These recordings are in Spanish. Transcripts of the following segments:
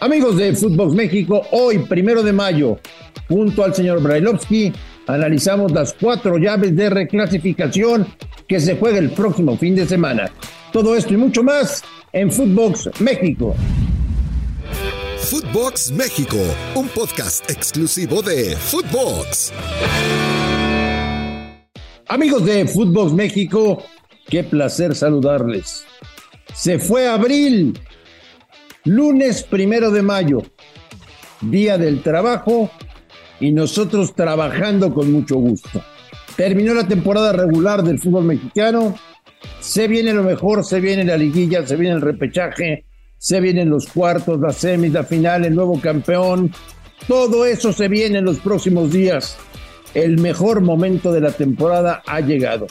Amigos de Fútbol México, hoy, primero de mayo, junto al señor Brailovsky, analizamos las cuatro llaves de reclasificación que se juega el próximo fin de semana. Todo esto y mucho más en Footbox México. Footbox México, un podcast exclusivo de Footbox. Amigos de Footbox México, qué placer saludarles. Se fue abril Lunes primero de mayo, Día del Trabajo, y nosotros trabajando con mucho gusto. Terminó la temporada regular del fútbol mexicano. Se viene lo mejor, se viene la liguilla, se viene el repechaje, se vienen los cuartos, la semis, la final, el nuevo campeón. Todo eso se viene en los próximos días. El mejor momento de la temporada ha llegado.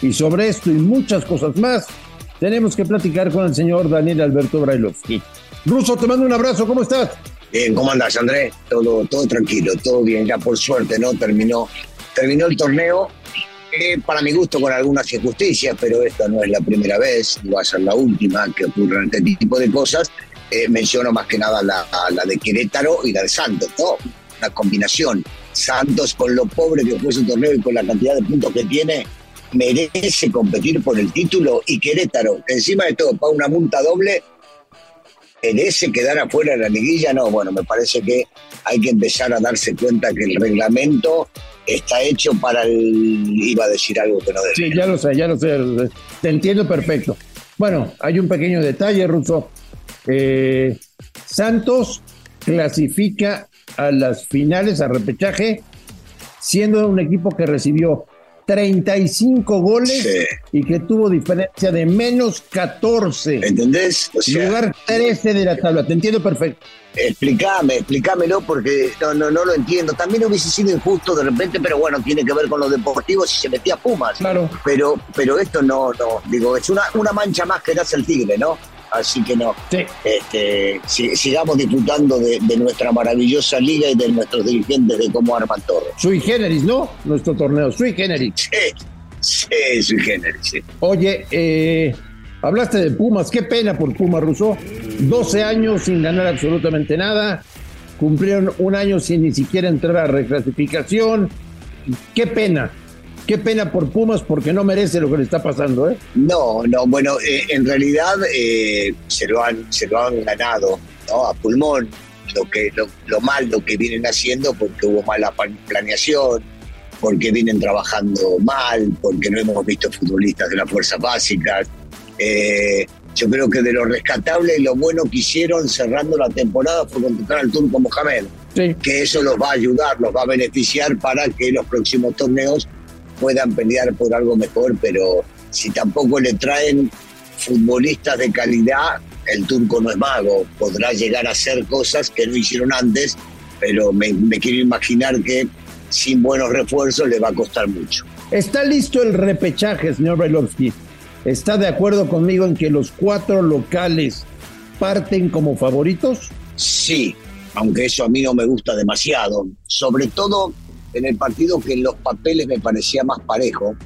Y sobre esto y muchas cosas más, tenemos que platicar con el señor Daniel Alberto Brailovsky. Ruso, te mando un abrazo, ¿cómo estás? Bien, ¿cómo andas, Andrés? Todo, todo tranquilo, todo bien, ya por suerte, ¿no? Terminó, terminó el torneo, eh, para mi gusto con algunas injusticias, pero esta no es la primera vez, va a ser la última que ocurran este tipo de cosas. Eh, menciono más que nada la, la, de Querétaro y la de Santos, ¿no? Una combinación. Santos con lo pobre que fue su torneo y con la cantidad de puntos que tiene, merece competir por el título y Querétaro, encima de todo, paga una multa doble en ese quedar afuera de la liguilla, no, bueno, me parece que hay que empezar a darse cuenta que el reglamento está hecho para el... iba a decir algo que no decía. Sí, ya lo sé, ya lo sé, te entiendo perfecto. Bueno, hay un pequeño detalle, Russo. Eh, Santos clasifica a las finales, a repechaje, siendo un equipo que recibió 35 goles y que tuvo diferencia de menos 14. ¿Entendés? O lugar 13 de la tabla, te entiendo perfecto. Explícame, explícamelo porque no, no, no lo entiendo. También hubiese sido injusto de repente, pero bueno, tiene que ver con los deportivos y se metía Pumas. Claro. Pero, pero esto no, no, digo, es una, una mancha más que hace el tigre, ¿no? Así que no. Este, sigamos disfrutando de, nuestra maravillosa liga y de nuestros dirigentes de cómo arman todo. Sui generis, ¿no? Nuestro torneo, sui generis. Sí, sí sui generis, sí. Oye, eh, hablaste de Pumas, qué pena por Pumas, Russo. 12 años sin ganar absolutamente nada. Cumplieron un año sin ni siquiera entrar a reclasificación. Qué pena, Qué pena por Pumas porque no merece lo que le está pasando, ¿eh? No, no, bueno, eh, en realidad eh, se, lo han, se lo han ganado ¿no? a pulmón, lo, que, lo, lo mal lo que vienen haciendo porque hubo mala planeación, porque vienen trabajando mal, porque no hemos visto futbolistas de las fuerzas básicas. Eh, yo creo que de lo rescatable y lo bueno que hicieron cerrando la temporada fue contratar al Turco Mohamed. Sí. Que eso los va a ayudar, los va a beneficiar para que los próximos torneos puedan pelear por algo mejor, pero si tampoco le traen futbolistas de calidad, el turco no es mago, podrá llegar a hacer cosas que no hicieron antes, pero me, quiero imaginar que sin buenos refuerzos le va a costar mucho. ¿Está listo el repechaje, señor Bailovsky? ¿Está de acuerdo conmigo en que los cuatro locales parten como favoritos? Sí, aunque eso a mí no me gusta demasiado. Sobre todo en el partido que en los papeles me parecía más parejo,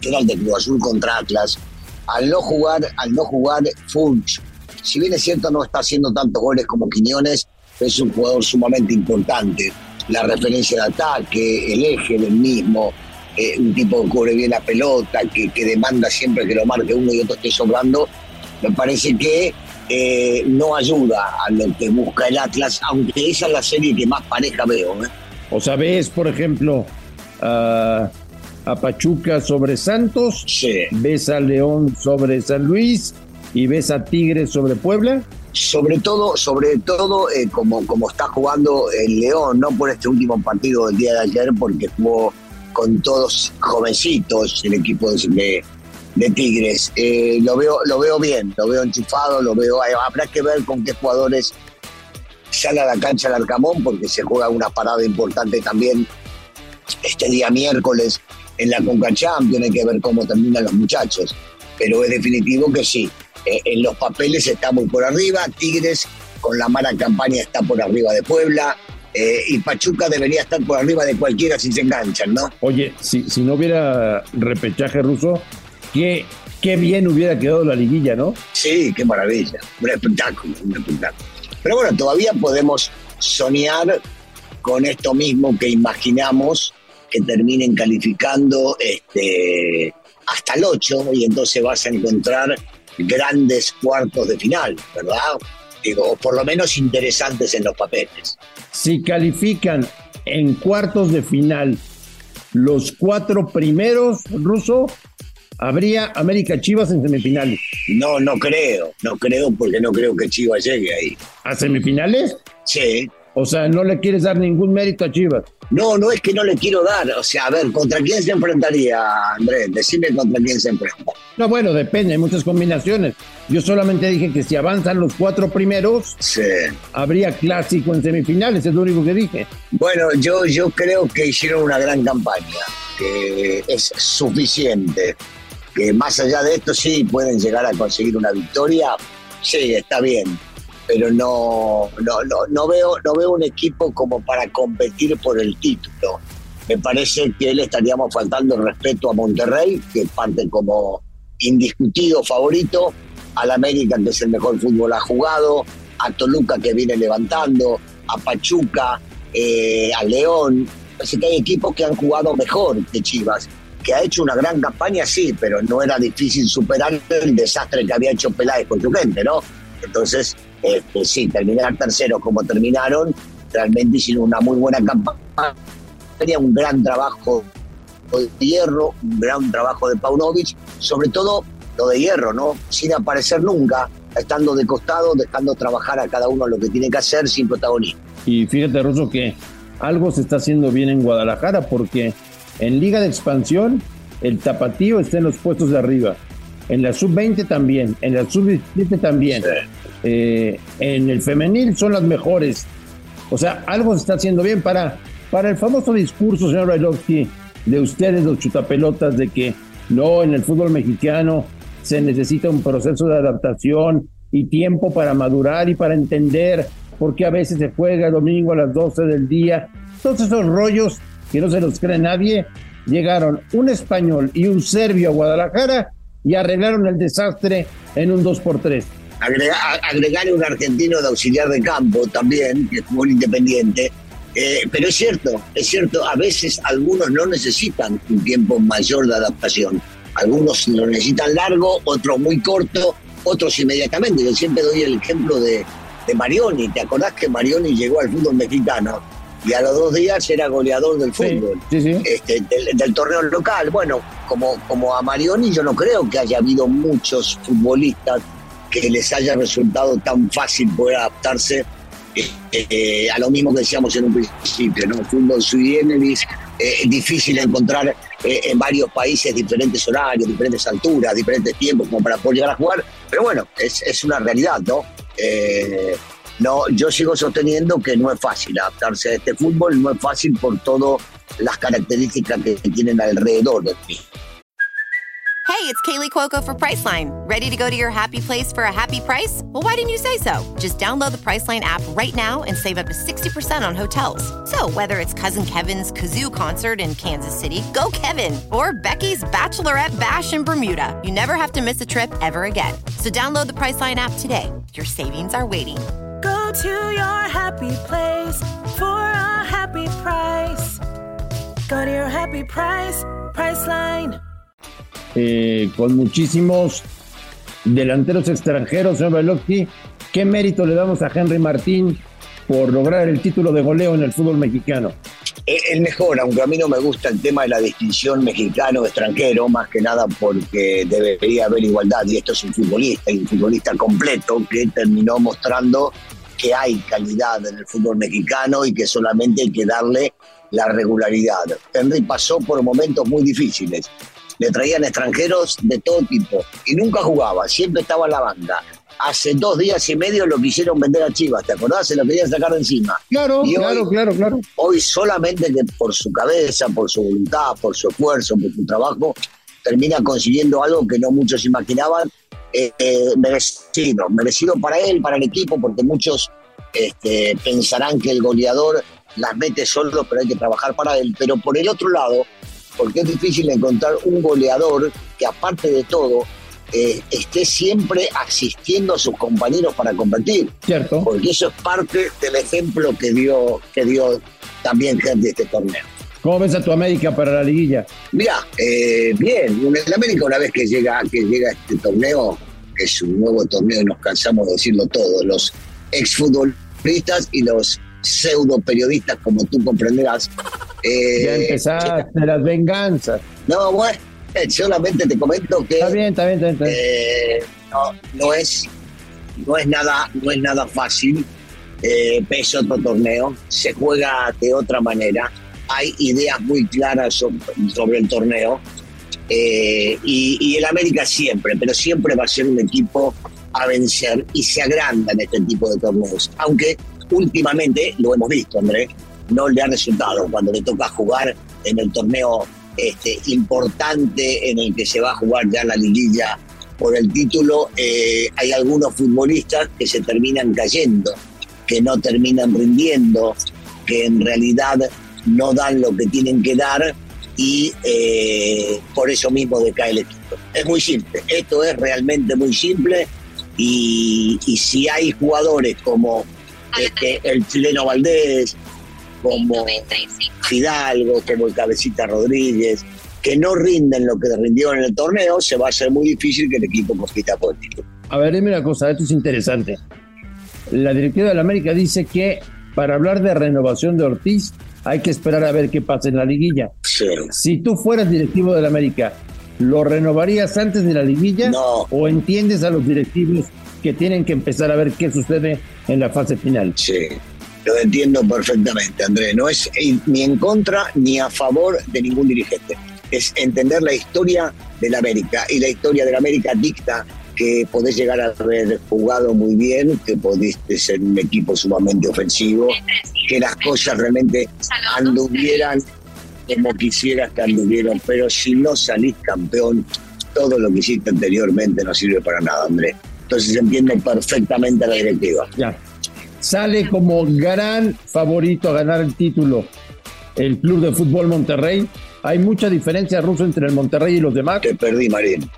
que era el de Cruz Azul contra Atlas, al no jugar, al no jugar Funch, si bien es cierto no está haciendo tantos goles como Quiñones, es un jugador sumamente importante. La referencia de ataque, el eje del mismo, eh, un tipo que cubre bien la pelota, que, que, demanda siempre que lo marque uno y otro esté sobrando, me parece que eh, no ayuda a lo que busca el Atlas, aunque esa es la serie que más pareja veo. ¿eh? O sea, ves, por ejemplo, a, Pachuca sobre Santos, sí. ves a León sobre San Luis y ves a Tigres sobre Puebla. Sobre todo, sobre todo eh, como, como está jugando el León, no por este último partido del día de ayer, porque jugó con todos jovencitos el equipo de, de Tigres. Eh, lo veo, lo veo bien, lo veo enchufado, lo veo. Habrá que ver con qué jugadores sale a la cancha el Arcamón porque se juega una parada importante también este día miércoles en la Conca Champions, hay que ver cómo terminan los muchachos. Pero es definitivo que sí, eh, en los papeles está muy por arriba, Tigres con la mala campaña está por arriba de Puebla, eh, y Pachuca debería estar por arriba de cualquiera si se enganchan, ¿no? Oye, si, si no hubiera repechaje ruso, qué, qué bien hubiera quedado la liguilla, ¿no? Sí, qué maravilla, un espectáculo, un espectáculo. Pero bueno, todavía podemos soñar con esto mismo que imaginamos que terminen calificando este, hasta el 8 y entonces vas a encontrar grandes cuartos de final, ¿verdad? Digo, o por lo menos interesantes en los papeles. Si califican en cuartos de final los cuatro primeros, Ruso, habría América Chivas en semifinales. No, no creo, no creo porque no creo que Chivas llegue ahí. ¿A semifinales? Sí. O sea, no le quieres dar ningún mérito a Chivas. No, no es que no le quiero dar. O sea, a ver, ¿contra quién se enfrentaría, Andrés? Decime contra quién se enfrenta. No, bueno, depende, hay muchas combinaciones. Yo solamente dije que si avanzan los cuatro primeros, habría clásico en semifinales, es lo único que dije. Bueno, yo, yo creo que hicieron una gran campaña, que es suficiente. Que más allá de esto, sí, pueden llegar a conseguir una victoria. Sí, está bien pero no, no, no, no, veo, no veo un equipo como para competir por el título. Me parece que le estaríamos faltando respeto a Monterrey, que parte como indiscutido favorito, al América, que es el mejor fútbol ha jugado, a Toluca, que viene levantando, a Pachuca, eh, a León. Así que hay equipos que han jugado mejor que Chivas, que ha hecho una gran campaña, sí, pero no era difícil superar el desastre que había hecho Peláez con su gente, ¿no? Entonces, este, sí, terminar terceros como terminaron, realmente hicieron una muy buena campaña. Tenía un gran trabajo de Hierro, un gran trabajo de Paunovic, sobre todo lo de Hierro, ¿no? Sin aparecer nunca, estando de costado, dejando trabajar a cada uno lo que tiene que hacer sin protagonismo. Y fíjate, Rosso, que algo se está haciendo bien en Guadalajara, porque en Liga de Expansión el tapatío está en los puestos de arriba. En la sub-20 también, en la sub-17 también. Eh, en el femenil son las mejores. O sea, algo se está haciendo bien para, para el famoso discurso, señor Bailovsky, de ustedes, los chutapelotas, de que no, en el fútbol mexicano se necesita un proceso de adaptación y tiempo para madurar y para entender por qué a veces se juega el domingo a las 12 del día. Todos esos rollos que no se los cree nadie, llegaron un español y un serbio a Guadalajara y arreglaron el desastre en un 2 por 3 agregar, un argentino de auxiliar de campo también, que jugó en Independiente. Eh, pero es cierto, es cierto, a veces algunos no necesitan un tiempo mayor de adaptación. Algunos lo necesitan largo, otros muy corto, otros inmediatamente. Yo siempre doy el ejemplo de, de Marioni. ¿Te acordás que Marioni llegó al fútbol mexicano? Y a los dos días era goleador del fútbol, Este, del, torneo local. Bueno, como, como a Marioni yo no creo que haya habido muchos futbolistas que les haya resultado tan fácil poder adaptarse eh, eh, a lo mismo que decíamos en un principio, ¿no? Fútbol sui generis, eh, difícil encontrar en varios países diferentes horarios, diferentes alturas, diferentes tiempos como para poder llegar a jugar, pero bueno, es, es una realidad, ¿no? No, yo sigo sosteniendo que no es fácil adaptarse a este fútbol, no es fácil por todas las características que tienen alrededor de ti. Hey, it's Kaylee Cuoco for Priceline. Ready to go to your happy place for a happy price? Well, why didn't you say so? Just download the Priceline app right now and save up to 60% on hotels. So, whether it's Cousin Kevin's Kazoo concert in Kansas City, go Kevin, or Becky's Bachelorette Bash in Bermuda, you never have to miss a trip ever again. So, download the Priceline app today. Your savings are waiting. Go to your happy place for a happy price. Go to your happy price, Priceline. Eh, con muchísimos delanteros extranjeros, señor Belotti. ¿Qué mérito le damos a Henry Martín por lograr el título de goleo en el fútbol mexicano? El mejor, aunque a mí no me gusta el tema de la distinción mexicano-extranjero, más que nada porque debería haber igualdad, y esto es un futbolista, y un futbolista completo que terminó mostrando que hay calidad en el fútbol mexicano y que solamente hay que darle la regularidad. Henry pasó por momentos muy difíciles, le traían extranjeros de todo tipo y nunca jugaba, siempre estaba en la banda. Hace dos días y medio lo quisieron vender a Chivas, ¿te acordás? Se lo querían sacar de encima. Claro, claro, claro, claro. Hoy solamente que por su cabeza, por su voluntad, por su esfuerzo, por su trabajo, termina consiguiendo algo que no muchos imaginaban, eh, eh, merecido, merecido para él, para el equipo, porque muchos este, pensarán que el goleador las mete solo, pero hay que trabajar para él. Pero por el otro lado, porque es difícil encontrar un goleador que aparte de todo eh, esté siempre asistiendo a sus compañeros para competir. Cierto. Porque eso es parte del ejemplo que dio, que dio también gente de este torneo. ¿Cómo ves a tu América para la liguilla? Mira, eh, bien, el América una vez que llega, que llega este torneo, que es un nuevo torneo y nos cansamos de decirlo todo, los exfutbolistas y los pseudo periodistas, como tú comprenderás. Eh, ya empezaste las venganzas. No, bueno, solamente te comento que está bien, está bien, está bien. Eh, no, no es no es nada no es nada fácil. Eh, es otro torneo, se juega de otra manera hay ideas muy claras sobre, el torneo. Eh, y, el América siempre, pero siempre va a ser un equipo a vencer y se agranda en este tipo de torneos. Aunque últimamente, lo hemos visto, André, no le ha resultado cuando le toca jugar en el torneo este, importante en el que se va a jugar ya la liguilla por el título, eh, hay algunos futbolistas que se terminan cayendo, que no terminan rindiendo, que en realidad no dan lo que tienen que dar y eh, por eso mismo decae el equipo. Es muy simple, esto es realmente muy simple y, si hay jugadores como este, el chileno Valdés, como Fidalgo, como el Cabecita Rodríguez, que no rinden lo que rindieron en el torneo, se va a hacer muy difícil que el equipo compita por el título. A ver, dime una cosa, esto es interesante. La directiva de la América dice que para hablar de renovación de Ortiz hay que esperar a ver qué pasa en la liguilla. Si tú fueras directivo de la América, ¿lo renovarías antes de la liguilla? No. ¿O entiendes a los directivos que tienen que empezar a ver qué sucede en la fase final? Sí. Lo entiendo perfectamente, Andrés. No es ni en contra ni a favor de ningún dirigente. Es entender la historia de la América. Y la historia de la América dicta que podés llegar a haber jugado muy bien, que pudiste ser un equipo sumamente ofensivo, que las cosas realmente anduvieran como quisieras que anduvieran, pero si no salís campeón, todo lo que hiciste anteriormente no sirve para nada, Andrés. Entonces entiendo perfectamente a la directiva. Ya. Sale como gran favorito a ganar el título el Club de Fútbol Monterrey. Hay mucha diferencia ruso entre el Monterrey y los demás. Te perdí, Marín.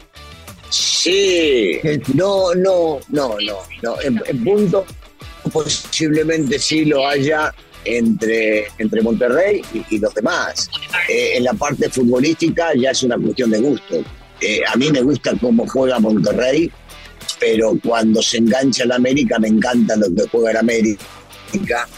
Sí, no, no, no, no, no. En, punto posiblemente sí lo haya entre, entre Monterrey y, los demás. Eh, en la parte futbolística ya es una cuestión de gusto. Eh, a mí me gusta cómo juega Monterrey, pero cuando se engancha el América me encanta lo que juega el América,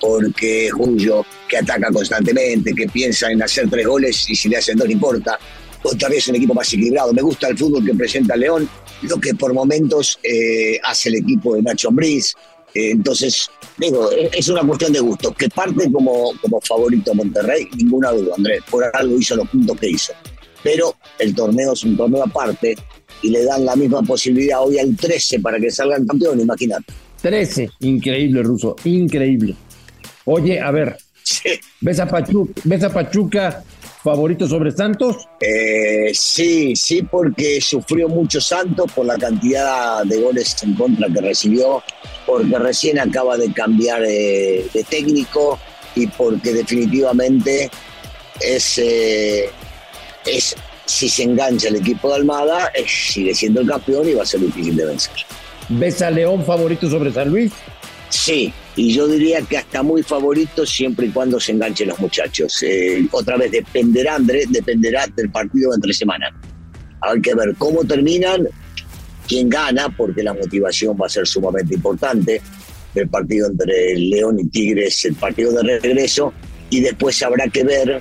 porque Julio, que ataca constantemente, que piensa en hacer tres goles y si le hacen dos no importa otra vez un equipo más equilibrado. Me gusta el fútbol que presenta León, lo que por momentos eh, hace el equipo de Nacho Ambriz. Eh, entonces, digo, es una cuestión de gusto. Que parte como, como favorito Monterrey, ninguna duda, Andrés. Por algo hizo los puntos que hizo. Pero el torneo es un torneo aparte y le dan la misma posibilidad hoy al 13 para que salgan campeón, imagínate. 13, increíble, Ruso, increíble. Oye, a ver, ¿ves, a Pachuca, ¿ves a Pachuca favorito sobre Santos? Eh, sí, sí, porque sufrió mucho Santos por la cantidad de goles en contra que recibió, porque recién acaba de cambiar de, técnico y porque definitivamente es, eh, es, si se engancha el equipo de Almada, sigue siendo el campeón y va a ser difícil de vencer. ¿Ves a León favorito sobre San Luis? Sí, y yo diría que hasta muy favorito siempre y cuando se enganchen los muchachos. Eh, otra vez dependerá, Andrés, dependerá del partido de entre semanas. Hay que ver cómo terminan, quién gana, porque la motivación va a ser sumamente importante del partido entre León y Tigres, el partido de regreso, y después habrá que ver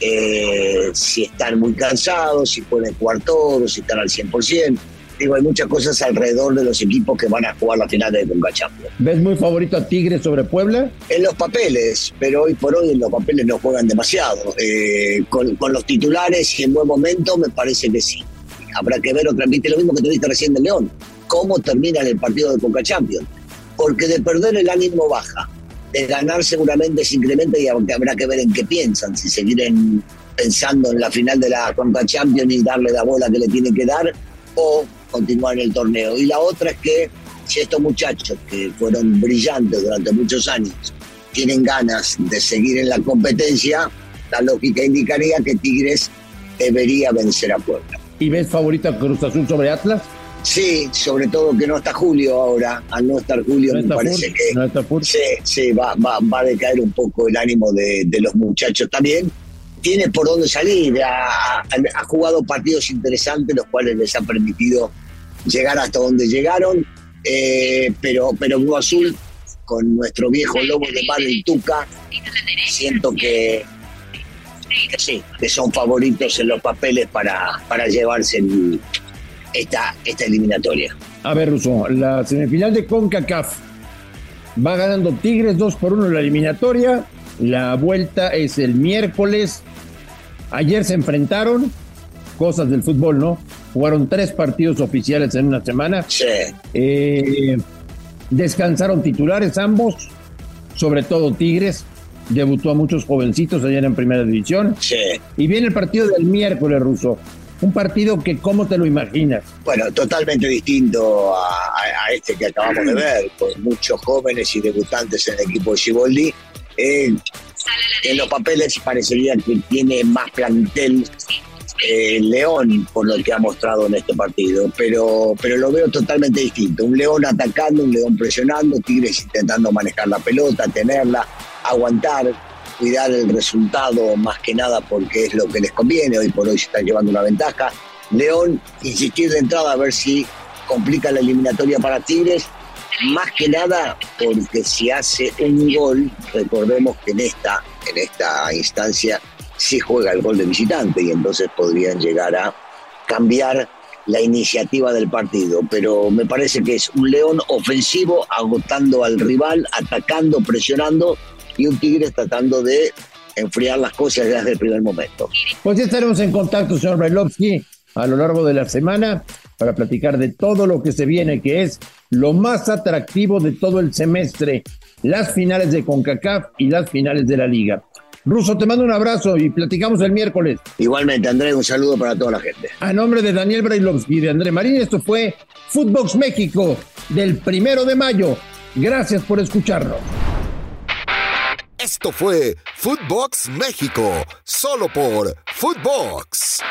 eh, si están muy cansados, si pueden jugar todos, si están al 100% digo, hay muchas cosas alrededor de los equipos que van a jugar la final de Conca Champions. ¿Ves muy favorito a Tigres sobre Puebla? En los papeles, pero hoy por hoy en los papeles no juegan demasiado. Eh, con, los titulares y en buen momento me parece que sí. Habrá que ver otra vez lo mismo que te dije recién de León, cómo termina el partido de Conca Champions. Porque de perder el ánimo baja, de ganar seguramente se incrementa y habrá que ver en qué piensan, si seguirán pensando en la final de la Conca Champions y darle la bola que le tiene que dar, o continuar en el torneo. Y la otra es que si estos muchachos que fueron brillantes durante muchos años tienen ganas de seguir en la competencia, la lógica indicaría que Tigres debería vencer a Puebla. ¿Y ves favorito a Cruz Azul sobre Atlas? Sí, sobre todo que no está Julio ahora. Al no estar Julio, me parece que no sí, sí, va, va, va, a decaer un poco el ánimo de, de los muchachos también. Tiene por dónde salir. Ha, ha, jugado partidos interesantes, los cuales les han permitido llegar hasta donde llegaron. Eh, pero, pero Cruz Azul, con nuestro viejo lobo de mar, el Tuca, siento que, sí, que son favoritos en los papeles para, para llevarse el esta, esta eliminatoria. A ver, Russo, la semifinal de CONCACAF va ganando Tigres 2 por 1 en la eliminatoria. La vuelta es el miércoles. Ayer se enfrentaron, cosas del fútbol, ¿no? Jugaron tres partidos oficiales en una semana. Sí. Eh, descansaron titulares ambos, sobre todo Tigres. Debutó a muchos jovencitos ayer en primera división. Sí. Y viene el partido del miércoles, Ruso. Un partido que, ¿cómo te lo imaginas? Bueno, totalmente distinto a, este que acabamos de ver, con muchos jóvenes y debutantes en el equipo de Ciboldi. Eh, en los papeles parecería que tiene más plantel eh, León por lo que ha mostrado en este partido, pero, pero lo veo totalmente distinto. Un León atacando, un León presionando, Tigres intentando manejar la pelota, tenerla, aguantar cuidar el resultado más que nada porque es lo que les conviene, hoy por hoy se están llevando una ventaja. León, insistir de entrada a ver si complica la eliminatoria para Tigres, más que nada porque si hace un gol, recordemos que en esta, en esta instancia sí juega el gol de visitante y entonces podrían llegar a cambiar la iniciativa del partido, pero me parece que es un León ofensivo, agotando al rival, atacando, presionando y un Tigres tratando de enfriar las cosas desde el primer momento. Pues ya estaremos en contacto, señor Brailovsky, a lo largo de la semana para platicar de todo lo que se viene, que es lo más atractivo de todo el semestre, las finales de CONCACAF y las finales de la Liga. Ruso, te mando un abrazo y platicamos el miércoles. Igualmente, Andrés, un saludo para toda la gente. A nombre de Daniel Brailovsky y de André Marín, esto fue Footbox México del primero de mayo. Gracias por escucharnos. Esto fue Footbox México, solo por Footbox.